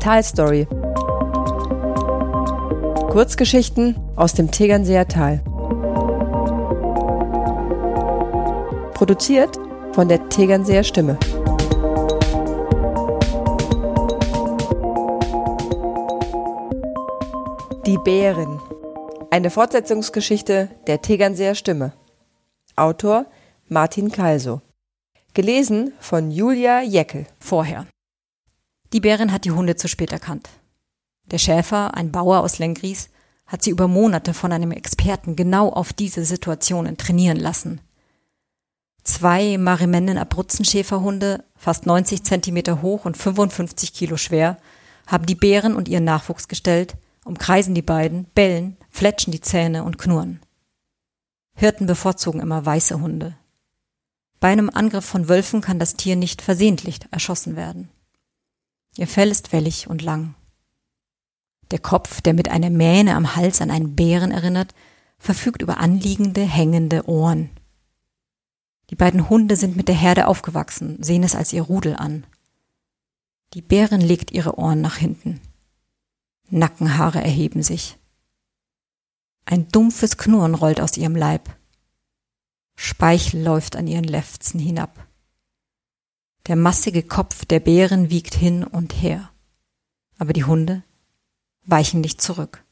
Talstory. Kurzgeschichten aus dem Tegernseer Tal. Produziert von der Tegernseer Stimme. Die Bären. Eine Fortsetzungsgeschichte der Tegernseer Stimme. Autor Martin Kalso. Gelesen von Julia Jeckel. Vorher. Die Bärin hat die Hunde zu spät erkannt. Der Schäfer, ein Bauer aus Lengries, hat sie über Monate von einem Experten genau auf diese Situationen trainieren lassen. Zwei Marimennen Abruzzenschäferhunde, fast 90 Zentimeter hoch und 55 Kilo schwer, haben die Bären und ihren Nachwuchs gestellt, umkreisen die beiden, bellen, fletschen die Zähne und knurren. Hirten bevorzugen immer weiße Hunde. Bei einem Angriff von Wölfen kann das Tier nicht versehentlich erschossen werden. Ihr Fell ist wellig und lang. Der Kopf, der mit einer Mähne am Hals an einen Bären erinnert, verfügt über anliegende, hängende Ohren. Die beiden Hunde sind mit der Herde aufgewachsen, sehen es als ihr Rudel an. Die Bärin legt ihre Ohren nach hinten. Nackenhaare erheben sich. Ein dumpfes Knurren rollt aus ihrem Leib. Speichel läuft an ihren Lefzen hinab. Der massige Kopf der Bären wiegt hin und her. Aber die Hunde weichen nicht zurück.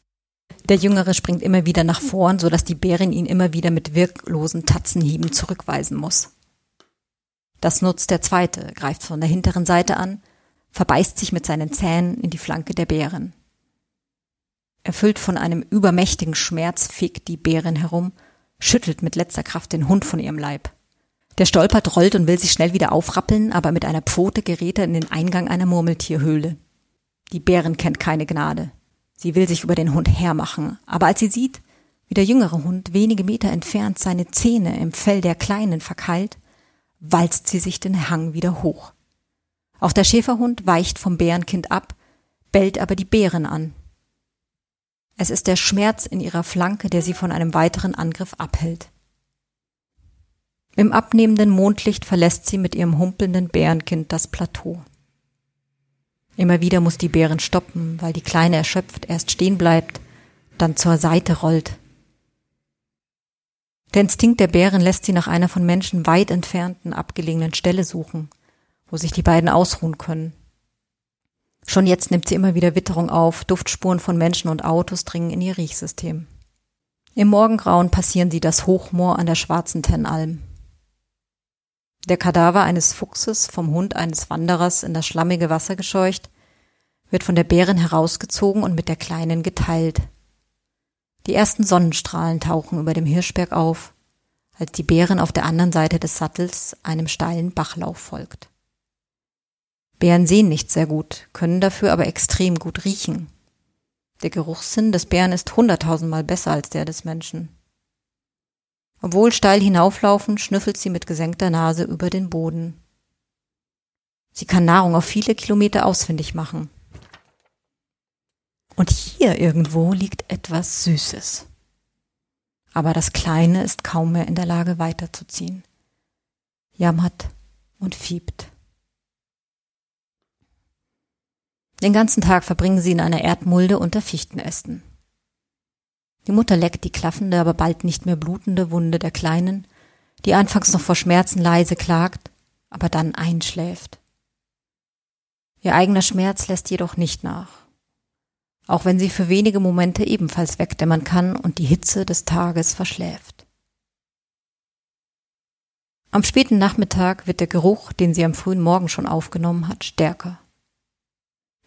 Der Jüngere springt immer wieder nach vorn, so dass die Bärin ihn immer wieder mit wirklosen Tatzenhieben zurückweisen muss. Das nutzt der Zweite, greift von der hinteren Seite an, verbeißt sich mit seinen Zähnen in die Flanke der Bärin. Erfüllt von einem übermächtigen Schmerz fegt die Bärin herum, schüttelt mit letzter Kraft den Hund von ihrem Leib. Der stolpert, rollt und will sich schnell wieder aufrappeln, aber mit einer Pfote gerät er in den Eingang einer Murmeltierhöhle. Die Bärin kennt keine Gnade. Sie will sich über den Hund hermachen, aber als sie sieht, wie der jüngere Hund wenige Meter entfernt seine Zähne im Fell der Kleinen verkeilt, walzt sie sich den Hang wieder hoch. Auch der Schäferhund weicht vom Bärenkind ab, bellt aber die Bären an. Es ist der Schmerz in ihrer Flanke, der sie von einem weiteren Angriff abhält. Im abnehmenden Mondlicht verlässt sie mit ihrem humpelnden Bärenkind das Plateau. Immer wieder muss die Bären stoppen, weil die Kleine erschöpft erst stehen bleibt, dann zur Seite rollt. Der Instinkt der Bären lässt sie nach einer von Menschen weit entfernten, abgelegenen Stelle suchen, wo sich die beiden ausruhen können. Schon jetzt nimmt sie immer wieder Witterung auf, Duftspuren von Menschen und Autos dringen in ihr Riechsystem. Im Morgengrauen passieren sie das Hochmoor an der schwarzen Tennalm. Der Kadaver eines Fuchses vom Hund eines Wanderers in das schlammige Wasser gescheucht, wird von der Bärin herausgezogen und mit der Kleinen geteilt. Die ersten Sonnenstrahlen tauchen über dem Hirschberg auf, als die Bärin auf der anderen Seite des Sattels einem steilen Bachlauf folgt. Bären sehen nicht sehr gut, können dafür aber extrem gut riechen. Der Geruchssinn des Bären ist hunderttausendmal besser als der des Menschen. Obwohl steil hinauflaufen, schnüffelt sie mit gesenkter Nase über den Boden. Sie kann Nahrung auf viele Kilometer ausfindig machen. Und hier irgendwo liegt etwas Süßes. Aber das Kleine ist kaum mehr in der Lage weiterzuziehen. Jammert und fiebt. Den ganzen Tag verbringen sie in einer Erdmulde unter Fichtenästen. Die Mutter leckt die klaffende, aber bald nicht mehr blutende Wunde der Kleinen, die anfangs noch vor Schmerzen leise klagt, aber dann einschläft. Ihr eigener Schmerz lässt jedoch nicht nach, auch wenn sie für wenige Momente ebenfalls wegdämmern kann und die Hitze des Tages verschläft. Am späten Nachmittag wird der Geruch, den sie am frühen Morgen schon aufgenommen hat, stärker.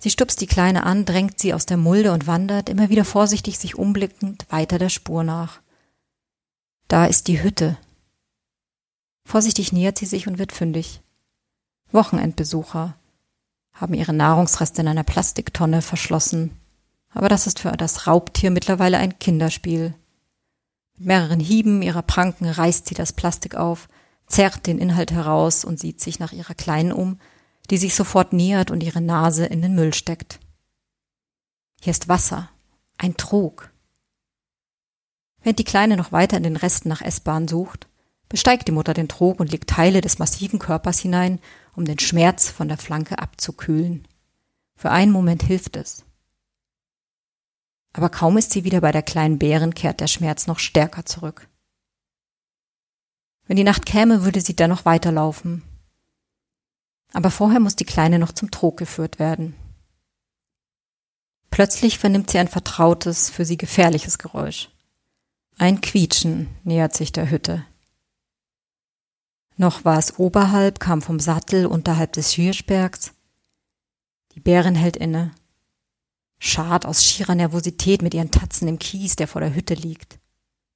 Sie stupst die Kleine an, drängt sie aus der Mulde und wandert, immer wieder vorsichtig sich umblickend, weiter der Spur nach. Da ist die Hütte. Vorsichtig nähert sie sich und wird fündig. Wochenendbesucher haben ihre Nahrungsreste in einer Plastiktonne verschlossen. Aber das ist für das Raubtier mittlerweile ein Kinderspiel. Mit mehreren Hieben ihrer Pranken reißt sie das Plastik auf, zerrt den Inhalt heraus und sieht sich nach ihrer Kleinen um, die sich sofort nähert und ihre Nase in den Müll steckt. Hier ist Wasser, ein Trog. Während die Kleine noch weiter in den Resten nach Essbahn sucht, besteigt die Mutter den Trog und legt Teile des massiven Körpers hinein, um den Schmerz von der Flanke abzukühlen. Für einen Moment hilft es. Aber kaum ist sie wieder bei der kleinen Bären, kehrt der Schmerz noch stärker zurück. Wenn die Nacht käme, würde sie dennoch weiterlaufen. Aber vorher muss die Kleine noch zum Trog geführt werden. Plötzlich vernimmt sie ein vertrautes, für sie gefährliches Geräusch. Ein Quietschen nähert sich der Hütte. Noch war es oberhalb, kam vom Sattel unterhalb des Hirschbergs. Die Bärin hält inne, schart aus schierer Nervosität mit ihren Tatzen im Kies, der vor der Hütte liegt.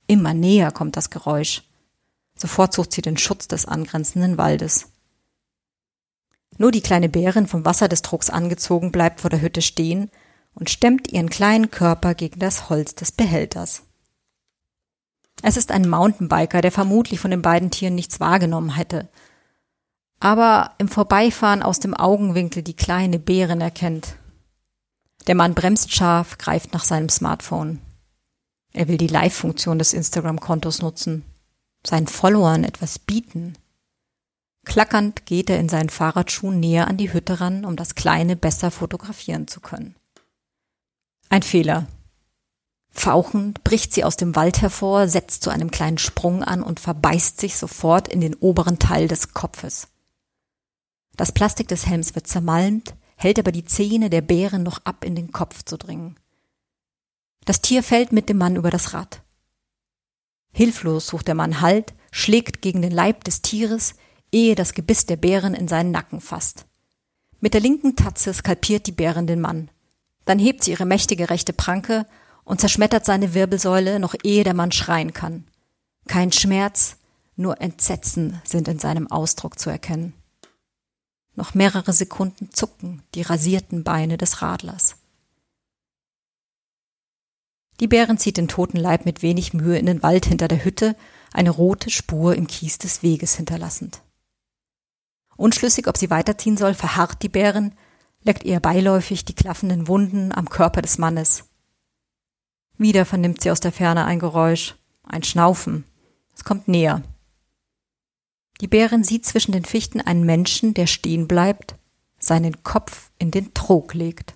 Immer näher kommt das Geräusch. Sofort sucht sie den Schutz des angrenzenden Waldes. Nur die kleine Bärin vom Wasser des Trucks angezogen bleibt vor der Hütte stehen und stemmt ihren kleinen Körper gegen das Holz des Behälters. Es ist ein Mountainbiker, der vermutlich von den beiden Tieren nichts wahrgenommen hätte, aber im Vorbeifahren aus dem Augenwinkel die kleine Bärin erkennt. Der Mann bremst scharf, greift nach seinem Smartphone. Er will die Live-Funktion des Instagram-Kontos nutzen, seinen Followern etwas bieten. Klackernd geht er in seinen Fahrradschuhen näher an die Hütte ran, um das Kleine besser fotografieren zu können. Ein Fehler. Fauchend bricht sie aus dem Wald hervor, setzt zu einem kleinen Sprung an und verbeißt sich sofort in den oberen Teil des Kopfes. Das Plastik des Helms wird zermalmt, hält aber die Zähne der Bären noch ab, in den Kopf zu dringen. Das Tier fällt mit dem Mann über das Rad. Hilflos sucht der Mann Halt, schlägt gegen den Leib des Tieres, ehe das Gebiss der Bären in seinen Nacken fasst. Mit der linken Tatze skalpiert die Bärin den Mann. Dann hebt sie ihre mächtige rechte Pranke und zerschmettert seine Wirbelsäule, noch ehe der Mann schreien kann. Kein Schmerz, nur Entsetzen sind in seinem Ausdruck zu erkennen. Noch mehrere Sekunden zucken die rasierten Beine des Radlers. Die Bären zieht den toten Leib mit wenig Mühe in den Wald hinter der Hütte, eine rote Spur im Kies des Weges hinterlassend. Unschlüssig, ob sie weiterziehen soll, verharrt die Bärin, leckt ihr beiläufig die klaffenden Wunden am Körper des Mannes. Wieder vernimmt sie aus der Ferne ein Geräusch, ein Schnaufen. Es kommt näher. Die Bärin sieht zwischen den Fichten einen Menschen, der stehen bleibt, seinen Kopf in den Trog legt.